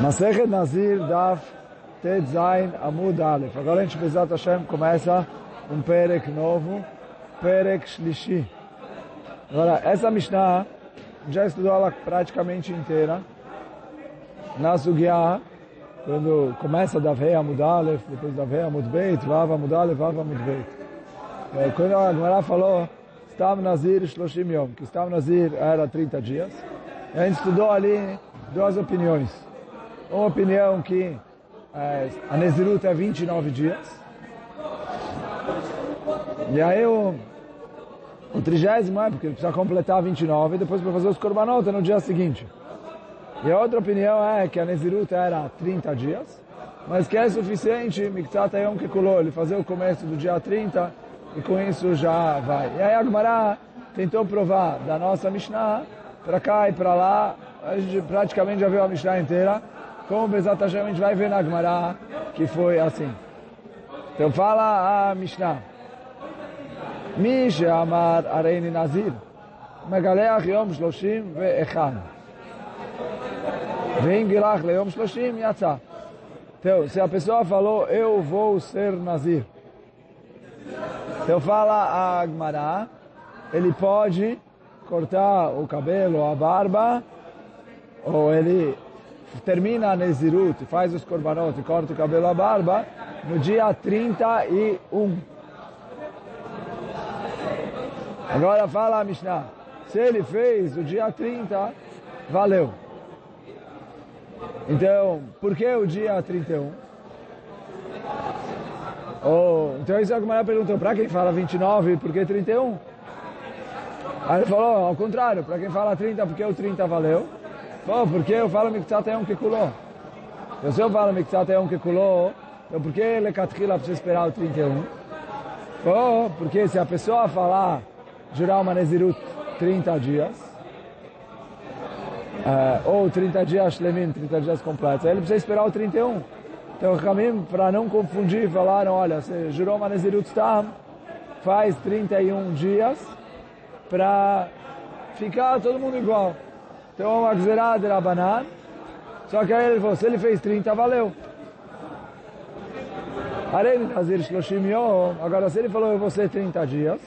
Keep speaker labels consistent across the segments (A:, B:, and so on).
A: Masechet Nazir Daf Tet Zain Amud Aleph. Agora a gente, Bezat Hashem, começa um Perek novo, Perek Shlishi. Agora, essa Mishnah, já estudou ela praticamente inteira. Na Sugya, quando começa da Vei Amud Aleph, depois da Vei Amud Beit, Vav Amud Aleph, Vav Amud Beit. Quando a Gemara falou, Stav Nazir Shloshim Yom, que Stav Nazir era 30 dias, a gente estudou ali duas opiniões uma opinião que é, a Nezirut é 29 dias. E aí o, o trigésimo é porque ele precisa completar 29 e depois para fazer os korbanot no dia seguinte. E a outra opinião é que a Nezirut era 30 dias, mas que é suficiente, Miktat Yom Kekulô, ele fazer o começo do dia 30 e com isso já vai. E aí a Gemara tentou provar da nossa Mishnah para cá e para lá, a gente praticamente já viu a Mishnah inteira, como Bezat Hashem a gente vai ver na Gemara que foi assim. Então fala a Mishnah. Misha Amar Areini Nazir Megaleach Yom Shloshim Ve'echan Vem Girach le Yom Shloshim Yatzah então, se a pessoa falou, eu vou ser Nazir. Então fala a Agmará, ele pode cortar o cabelo, a barba, ou ele termina a Nezirut, faz os korbanot corta o cabelo a barba, no dia 31. Agora fala a Mishnah, se ele fez o dia 30, valeu. Então, por que o dia 31? Oh, então isso é o que a perguntou, para quem fala 29, por que 31? Aí ele falou, ao contrário, para quem fala 30, porque o 30 valeu. Pô, porque eu falo Miktsat Yom Kekuló. Então, se eu falo Miktsat Yom Kekuló, então por que Lekatchila precisa esperar o 31? Pô, porque se a pessoa falar, jurar uma Nezirut 30 dias, uh, ou 30 dias Shlemim, 30 dias completos, ele precisa esperar o 31. Então, Ramim, para não confundir, falaram, olha, você jurou uma Nezirut Tam, faz 31 dias para ficar todo mundo igual. Então, a Gzerad era banan. Só que aí ele falou, se ele fez 30, valeu. Arei Nazir Shloshim Yom. Agora, se ele falou, eu vou ser 30 dias.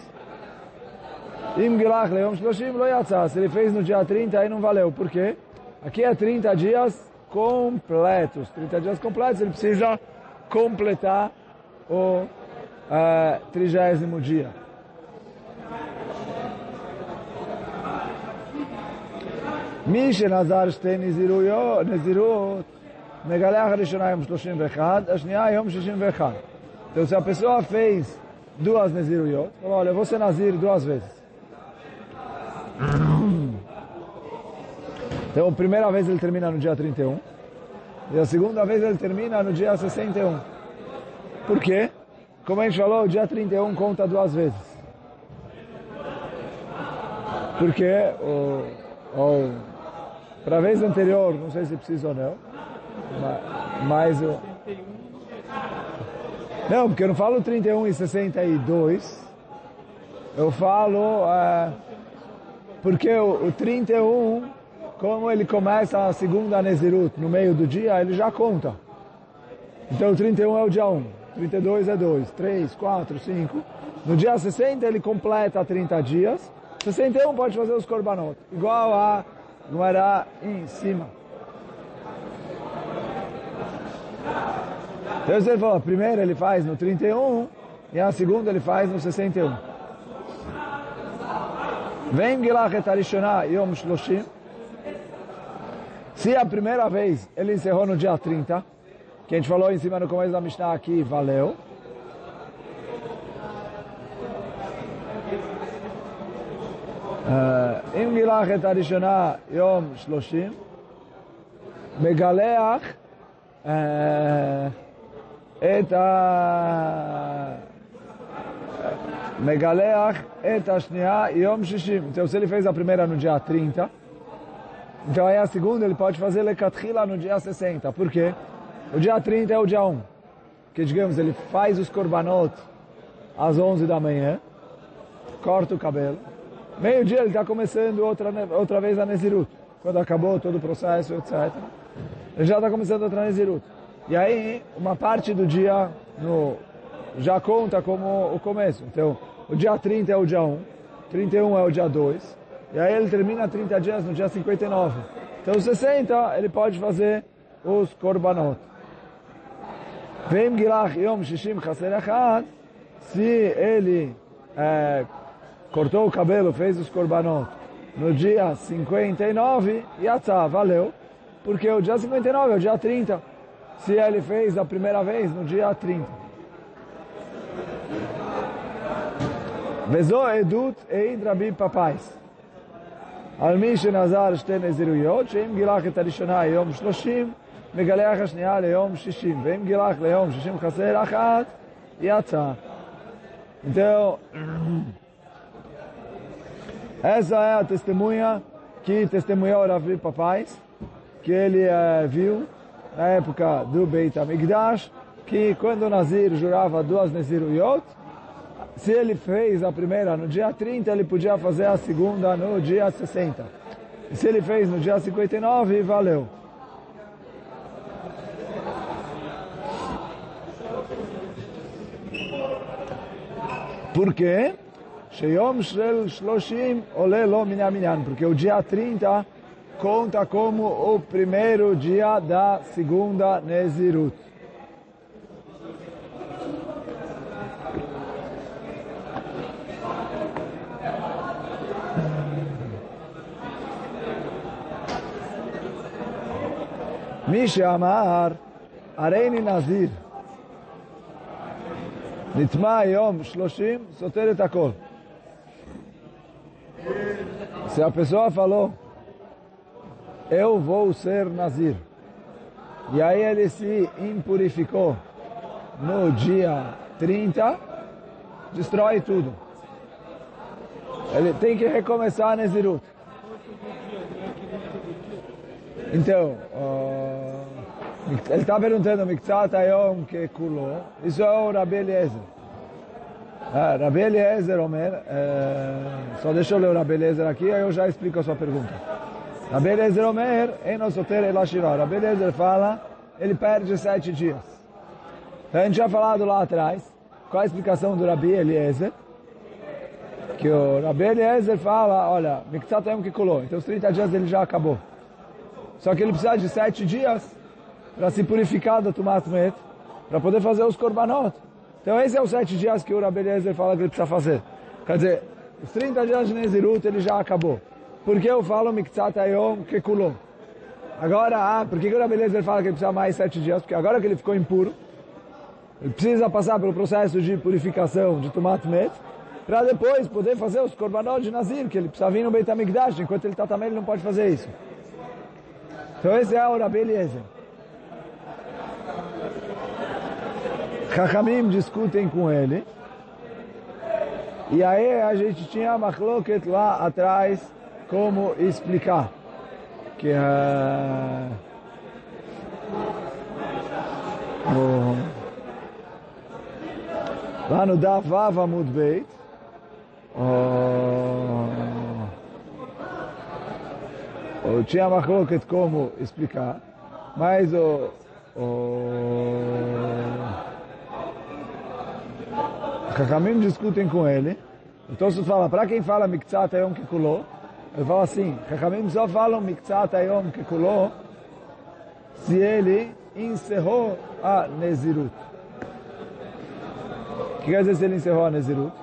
A: Im Gilach Leom Shloshim Lo Yatzah. Se ele fez no dia 30, aí não valeu. Por quê? Aqui é 30 dias completos. 30 dias completos, ele precisa completar o uh, trigésimo dia. מי שנזר שתי נזירויות, נזירות, מגלח הראשונה יום 31, השנייה יום 61. Então, se a pessoa fez duas neziruyot, falou, olha, eu vou ser nazir duas vezes. Então, a primeira vez ele termina no dia 31, e a segunda vez ele termina no dia 61. Por quê? Como a gente falou, o dia 31 conta duas vezes. Porque o, o para a vez anterior, não sei se precisa ou não, mas o... Não, porque eu não falo 31 e 62, eu falo... Uh, porque o, o 31, como ele começa a segunda Nezirut no meio do dia, ele já conta. Então o 31 é o dia 1, 32 é 2, 3, 4, 5. No dia 60 ele completa 30 dias, 61 pode fazer os korbanot, igual a Guará em cima. Então ele falou, a primeira ele faz no 31 e a segunda ele faz no 61. Vem Gilach et Arishonah Yom Shloshim. Se a primeira vez ele encerrou no dia 30, que a gente falou em cima no começo da Mishnah aqui, valeu. אם גילח את הראשונה יום שלושים, מגלח את ה... מגלח את השנייה יום שישים. Então, se ele fez a primeira no dia 30, então aí a segunda ele pode fazer lecatchila no dia 60. Por quê? O dia 30 é o dia 1. Que digamos, ele faz os korbanot às 11 da manhã, corta o cabelo, Meio-dia ele está começando outra, outra vez a Nezirut, quando acabou todo o processo, etc. ele já está começando a entrar Nezirut. E aí, uma parte do dia no, já conta como o começo. Então, o dia 30 é o dia 1, 31 é o dia 2, e aí ele termina 30 dias no dia 59. Então, 60 ele pode fazer os korbanot. Vem gilach yom shishim chaser se ele é, cortou o cabelo, fez os korbanot no dia 59, yatzah, valeu, porque o dia 59 é o dia 30, se ele fez a primeira vez no dia 30. וזו עדות העיד רבי פפייס. על מי שנזר שתי נזירויות, שאם גילח את הראשונה יום שלושים, מגלח השנייה ליום שישים, ואם גילח ליום שישים חסר אחת, יצא. Então, essa é a testemunha que testemunhou Ravi Papais, que ele uh, viu na época do Beit HaMikdash, que quando o Nazir jurava duas Neziruyot, se ele fez a primeira no dia 30, ele podia fazer a segunda no dia 60. E se ele fez no dia 59, valeu. Por quê? Sheyom Shel Shloshim Ole Lo Minyaminyan. Porque o dia 30 conta como o primeiro dia da segunda Nezirut. מי שאמר, הריני נזיר, נטמע היום שלושים, סותר את הכל. se a pessoa falou, eu vou ser Nazir, e aí ele se impurificou no dia 30, destrói tudo. Ele tem que recomeçar Nezirut. Então, uh, ele está perguntando, Miktsat Ayom que isso é o Rabi Eliezer. Ah, Rabi Eliezer, Omer, uh, só deixa eu ler o Rabi Eliezer aqui, aí eu já explico a sua pergunta. Rabi Eliezer Omer, Eno Soter Elashirah. Rabi Eliezer fala, ele perde sete dias. Então a gente já falado lá atrás, qual a explicação do Rabi Eliezer? Que o Rabi Eliezer fala, olha, Miktsat Ayom que kulô, então os 30 dias ele já acabou. Só que ele precisa de sete dias para se purificar do Tumat Met, para poder fazer os korbanot. Então esses são os sete dias que o Rabbi Eliezer fala que ele precisa fazer. Quer dizer, os 30 dias de Nezirut ele já acabou. Por que eu falo Miktsat Ayom? Agora, ah, por que o Rabbi Eliezer fala que ele precisa mais sete dias? Porque agora que ele ficou impuro, ele precisa passar pelo processo de purificação de Tumat Met, para depois poder fazer os korbanot de Nazir, que ele precisa vir no Beit HaMikdash, enquanto ele está também ele não pode fazer isso. Então esse é o Rabi Chachamim discutem com ele. E aí a gente tinha machloket lá atrás como explicar. Que uh, oh, lá no Davav Amud Beit, oh, eu tinha machloket como explicar, mas o, o Chachamim discutem com ele, então se fala, para quem fala Miktsat Ayom Kekuló, ele fala assim, Chachamim só falam Miktsat Ayom Kekuló se ele encerrou a Nezirut. O que quer dizer se ele encerrou a Nezirut?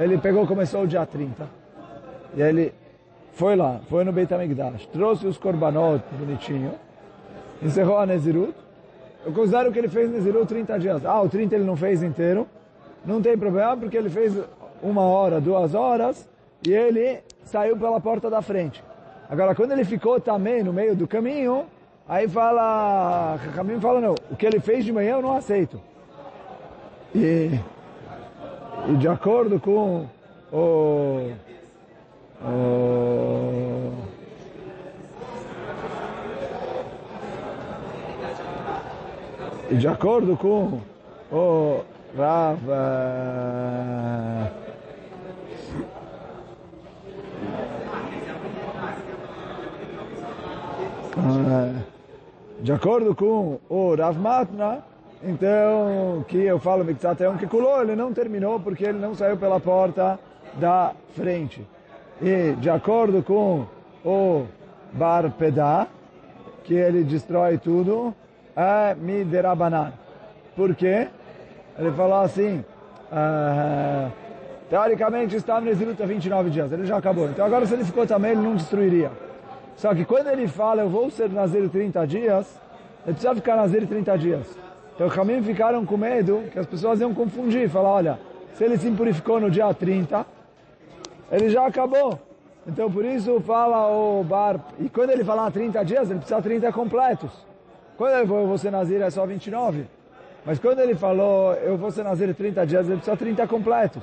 A: Ele pegou, começou o dia 30, e ele foi lá, foi no Beit HaMikdash, trouxe os korbanot bonitinho, encerrou a Nezirut. Eu considero que ele fez Nezirut 30 dias. Ah, o 30 ele não fez inteiro. Não tem problema, porque ele fez uma hora, duas horas, e ele saiu pela porta da frente. Agora, quando ele ficou também no meio do caminho, aí fala, o caminho fala, não, o que ele fez de manhã eu não aceito. E, e de acordo com o Oh. E de acordo com o Rav De acordo com o Rav Matna, então, que eu falo Mikzat é um que colou, ele não terminou porque ele não saiu pela porta da frente. E de acordo com o Bar Pedá, que ele destrói tudo, é Miderabanan. Por quê? Ele falou assim, uh, teoricamente estava nesse luta 29 dias, ele já acabou. Então agora se ele ficou também, ele não destruiria. Só que quando ele fala, eu vou ser Nazir 30 dias, ele precisa ficar Nazir 30 dias. Então Hamim ficaram com medo que as pessoas iam confundir, falar, olha, se ele se impurificou no dia 30, ele já acabou. Então por isso fala o Bar, e quando ele falar 30 dias, ele precisa 30 completos. Quando ele vou ser Nazir, é só 29. Mas quando ele falou, eu vou ser Nazir 30 dias, ele precisa 30 completos.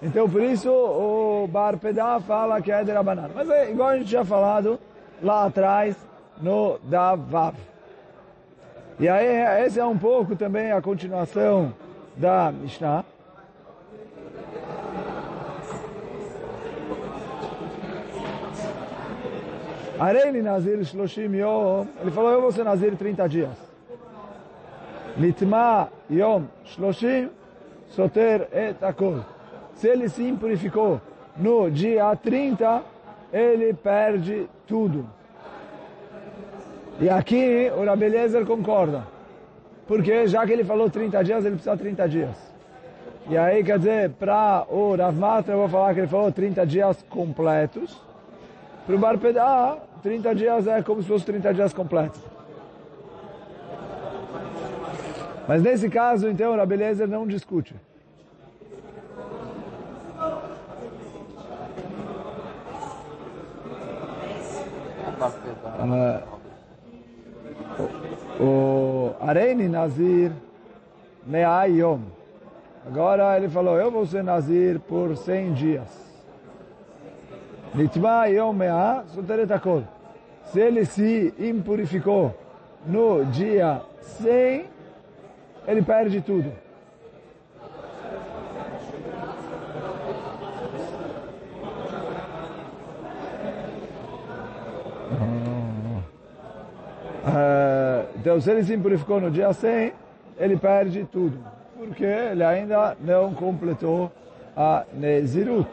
A: Então por isso o Bar Pedá fala que é de Rabanan. Mas é igual a gente tinha falado lá atrás no Davav. E aí, esse é um pouco também a continuação da Mishnah. Areili Nazir Shloshim Yom, ele falou, eu vou ser Nazir 30 dias. Litma Yom Shloshim, Soter et Akol. Se ele se impurificou no dia 30, ele perde tudo. E aqui o Rabeliezer concorda. Porque já que ele falou 30 dias, ele precisa 30 dias. E aí, quer dizer, para o Rav Matra, eu vou falar que ele falou 30 dias completos. Para o Barpedá, 30 dias é como se fosse 30 dias completos. Mas nesse caso, então, o Rabeliezer não discute. Uh, o Areni Nazir Me'ayom. Agora ele falou, eu vou ser Nazir por 100 dias. Nitma Yom Me'a Soteretakol. Se ele se impurificou no dia 100, ele perde tudo. Ah, então, se ele se impurificou no dia 100, ele perde tudo, porque ele ainda não completou a Nezirut.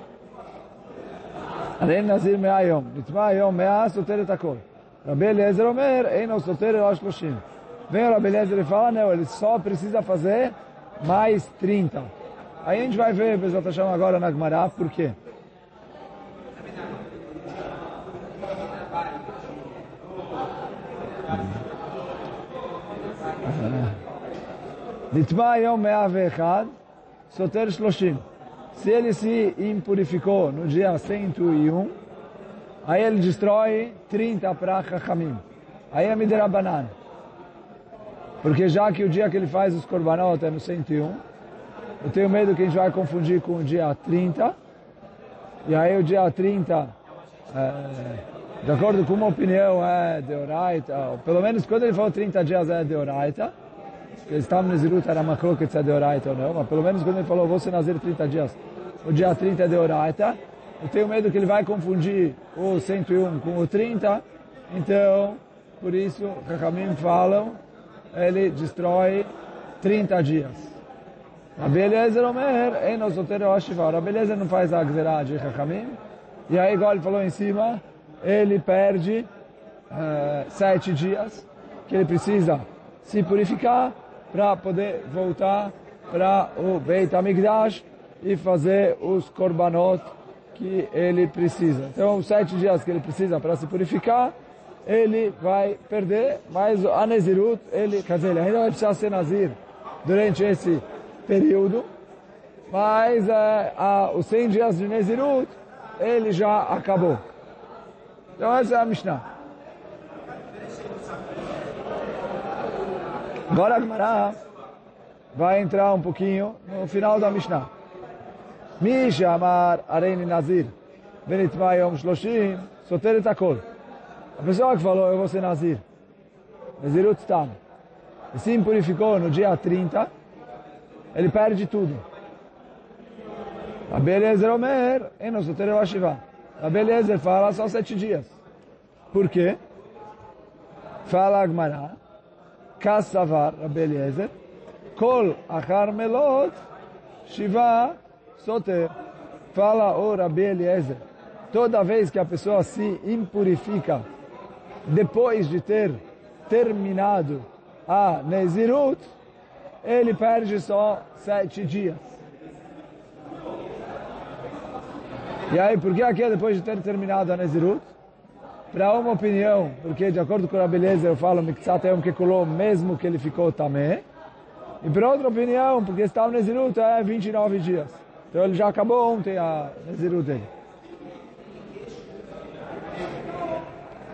A: Além de Nazir Meayom, Nitma Yom Mea Soter Takol. Rabbi Eliezer Omer, Eino Soter Rosh Koshim. Vem o Rabi Eliezer e fala, não, ele só precisa fazer mais 30. Aí a gente vai ver, Bezat Hashem, agora na Gemara, por quê? נטמע היום 101, סותר 30. Se ele se impurificou no dia 101, aí ele destrói 30 para Chachamim. Aí é Miderabanan. Porque já que o dia que ele faz os korbanot é no 101, eu tenho medo que a gente vai confundir com o dia 30. E aí o dia 30, é, de acordo com uma opinião, é Deoraita. Pelo menos quando ele falou 30 dias é Deoraita. Stam Nezirut era uma se é Deoraita ou não, mas pelo menos quando ele falou, vou ser Nazir 30 dias, o dia 30 é Deoraita, eu tenho medo que ele vai confundir o 101 com o 30, então, por isso, Rahamim falam, ele destrói 30 dias. A beleza Omer, A beleza não faz a Gzerah de Rahamim, e aí, igual ele falou em cima, ele perde uh, sete dias, que ele precisa se purificar, para poder voltar para o Beit HaMikdash e fazer os korbanot que ele precisa. Então, sete dias que ele precisa para se purificar, ele vai perder, mas a Nezirut, ele, quer dizer, ele ainda vai precisar ser Nazir durante esse período, mas é, a, os 100 dias de Nezirut, ele já acabou. Então, essa é a Mishnah. Agora a Gemara vai entrar um pouquinho no final da Mishnah. Misha Amar Areni Nazir Benitma Yom Shloshim Soter et Akol. A pessoa que falou, eu vou ser Nazir. Nazirut Stam. E se impurificou no dia 30, ele perde tudo. A beleza Omer, e não Soter el Ashiva. A beleza fala só sete dias. Por quê? Fala a Gemara. Kassavar, Rabbi Eliezer, Kol achar melot, Shiva soter. Fala o Rabbi Eliezer, toda vez que a pessoa se impurifica depois de ter terminado a Nezirut, ele perde só sete dias. E aí, por que aqui é depois de ter terminado a Nezirut? Para uma opinião, porque de acordo com a beleza eu falo Miktsat Yom Kekuló, mesmo que ele ficou tamé. E para outra opinião, porque está no Nezirut é 29 dias. Então ele já acabou ontem a Nezirut dele.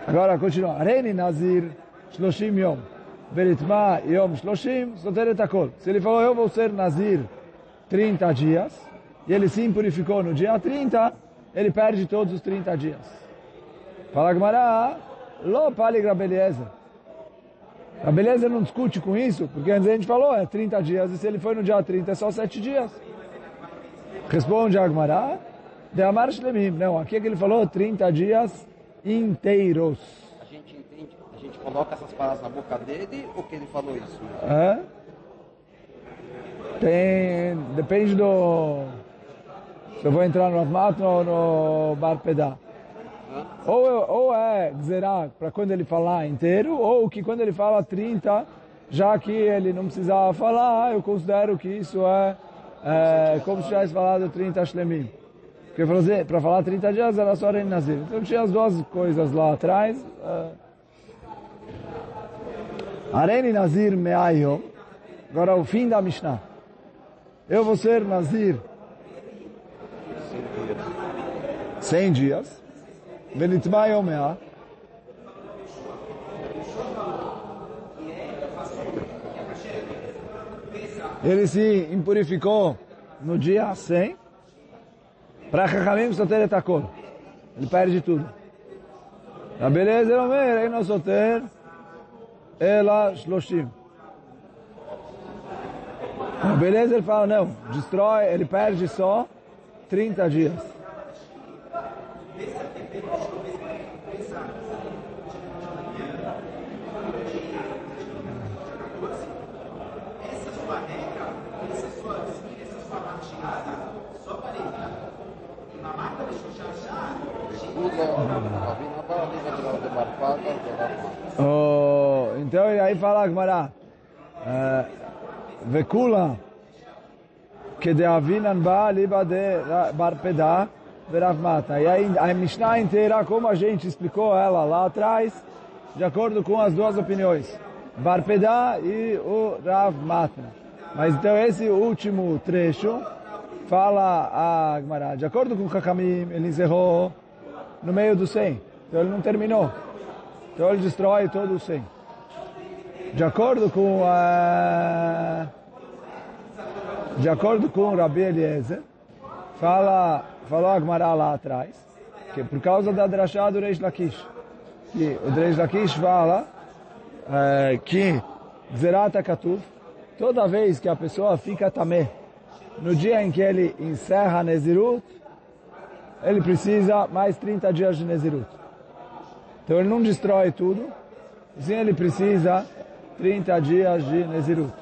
A: Agora continua. Areni Nazir Shloshim Yom. Beritma Yom Shloshim Soteret. Se ele falou, eu vou ser Nazir 30 dias, e ele se impurificou no dia 30, ele perde todos os 30 dias. Fala Gmará, Lo. A beleza não discute com isso, porque antes a gente falou, é 30 dias, e se ele foi no dia 30, é só 7 dias. Responde Agmará, de Amar Shlemim. Não, aqui é que ele falou 30 dias inteiros.
B: A gente entende, a gente coloca essas palavras na boca dele ou que ele falou isso?
A: É? Tem, depende do... Se eu vou entrar no Atmat ou no Bar Pedá. Ou, ou é Gzerá para quando ele falar inteiro, ou que quando ele fala 30, já que ele não precisava falar, eu considero que isso é, é como se tivesse falado 30 Shlemim. Porque fazer, assim, para falar 30 dias era só Reino Nazir. Então tinha as duas coisas lá atrás. Ah. Arene Nazir Meayom. Agora o fim da Mishnah. Eu vou ser Nazir. 100 dias. Benitma Yomea. Ele se impurificou no dia 100. Para Chachamim, Soter é Takor. Ele perde tudo. A beleza é o meio, aí não Soter, ela Shloshim. A beleza ele fala, não, destrói, ele perde só 30 dias. Oh, então aí fala Gmará. É, Vekula. Que de avinan ba liba de barpedá veravmata. E aí a Mishnah inteira, como a gente explicou ela lá atrás, de acordo com as duas opiniões. Barpedá e o ravmata. Mas então esse último trecho fala a Gmará. de acordo com o Kakamim, ele encerrou no meio do 100. Então ele não terminou. Então ele destrói todo o 100. De acordo com a... De acordo com Rabi Eliezer, fala, falou a Gemara lá atrás, que por causa da drachá do Reish Lakish, que o Reish Lakish fala é, que Zerata Katuf, toda vez que a pessoa fica tamé, no dia em que ele encerra Nezirut, ele precisa mais 30 dias de Nezirut. Então ele não destrói tudo, sim ele precisa 30 dias de Nezirut.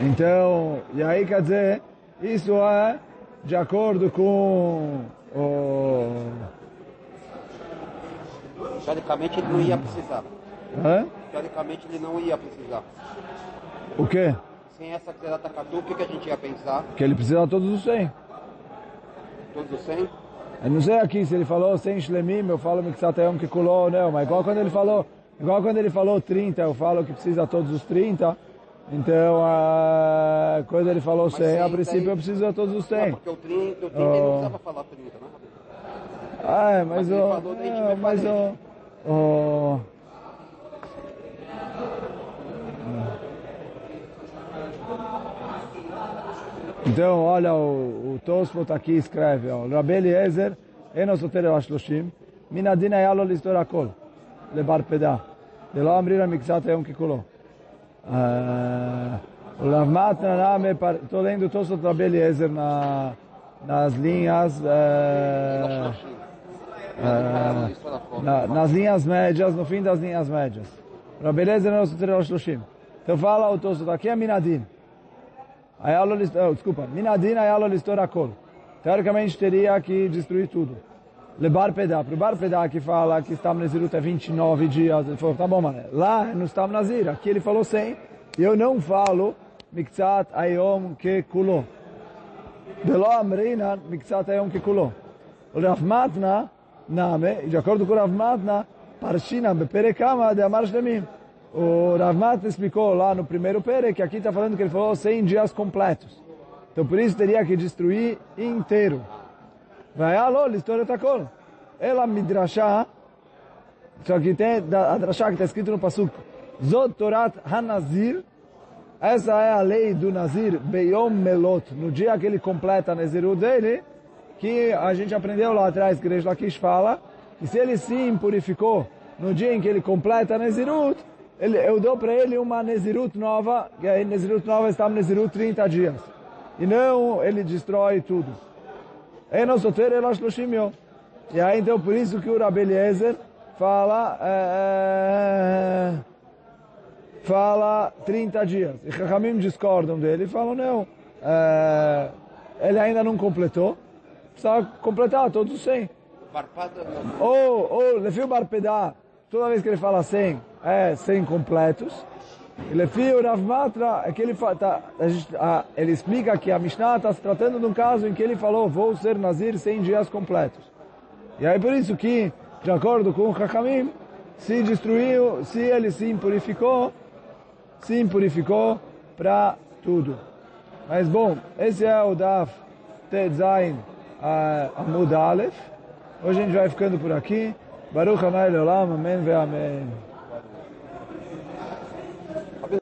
A: Então, e aí quer dizer, isso é de acordo com o...
B: Teoricamente ele não ia precisar.
A: Hã?
B: Teoricamente ele não ia precisar.
A: O quê?
B: Sem essa Xerata Katu, o que, que a gente ia pensar?
A: Que ele precisa de todos os 100.
B: Todos os 100?
A: Eu não sei aqui se ele falou 100 shlemim, eu falo Miksatayom que colou ou não, mas igual quando ele falou, igual quando ele falou 30, eu falo que precisa de todos os 30. Então, a... quando ele falou 100, a princípio eu preciso de todos os 100.
B: Não, porque o 30, o 30 oh. ele não precisava falar 30, né?
A: Ah, é, mas, o... É, mas o... o... Então, olha, o, o Tosfot aqui escreve, ó, é Eliezer, Enosoter Ashloshim, Minadin Ayalo é Akol, Lebar Pedá, Deló Amrir Amikzat Eom Kikulo. Eh, o Matan Rame, estou lendo Tosfot Rabi Eliezer na, nas linhas... Uh, uh, na, nas linhas médias, no fim das linhas médias. Rabelezer Enosoter Ashloshim. Então fala o Tosfot aqui é Minadin. Oh, desculpa, Minadin Ayalo listor Akol. Teoricamente teria que destruir tudo. Lebar Pedá. Para o Bar Pedá que fala que Stam Nezirut é 29 dias, ele falou, tá bom, mano, lá no Stam Nazir, aqui ele falou 100, e eu não falo Miktsat Ayom que Kulo. Delo Amrinan Miktsat Ayom que Kulo. O Rav Matna, Name, de acordo com o Rav Matna, Parshina Beperekama de Amar Shlemim. O Rav Matna explicou lá no primeiro pere que aqui está falando que ele falou 100 dias completos. Então por isso teria que destruir inteiro. Vai alô, história está com. Ela midrashá, só que tem a drashá que está escrito no pasuk, Zot Torat Hanazir, essa é a lei do Nazir, Beyom Melot, no dia que ele completa a Nezirut dele, que a gente aprendeu lá atrás, que Reish Lakish fala, que se ele se impurificou no dia em que ele completa a Nezirut, ele, eu dou para ele uma Nezirut nova, que a Nezirut nova está Nezirut 30 dias. E não ele destrói tudo. É nosso ter ela Shloshim E aí então por isso que o Rabi Eliezer fala é, fala 30 dias. E Chachamim discordam dele e falam não, é, ele ainda não completou, precisa completar todos os 100. Ou, ou, Lefio Barpedá, toda vez que ele fala 100, é 100 completos. E Lefio Rav Matra, é que ele, tá, a, ele explica que a Mishnah está se tratando de um caso em que ele falou, vou ser Nazir 100 dias completos. E aí por isso que, de acordo com o Hakamim, se destruiu, se ele se impurificou, se impurificou para tudo. Mas bom, esse é o Daf Tetzain Amud Aleph. Hoje a gente vai ficando por aqui. Baruch Hanai Leolam, Amém ve Amém.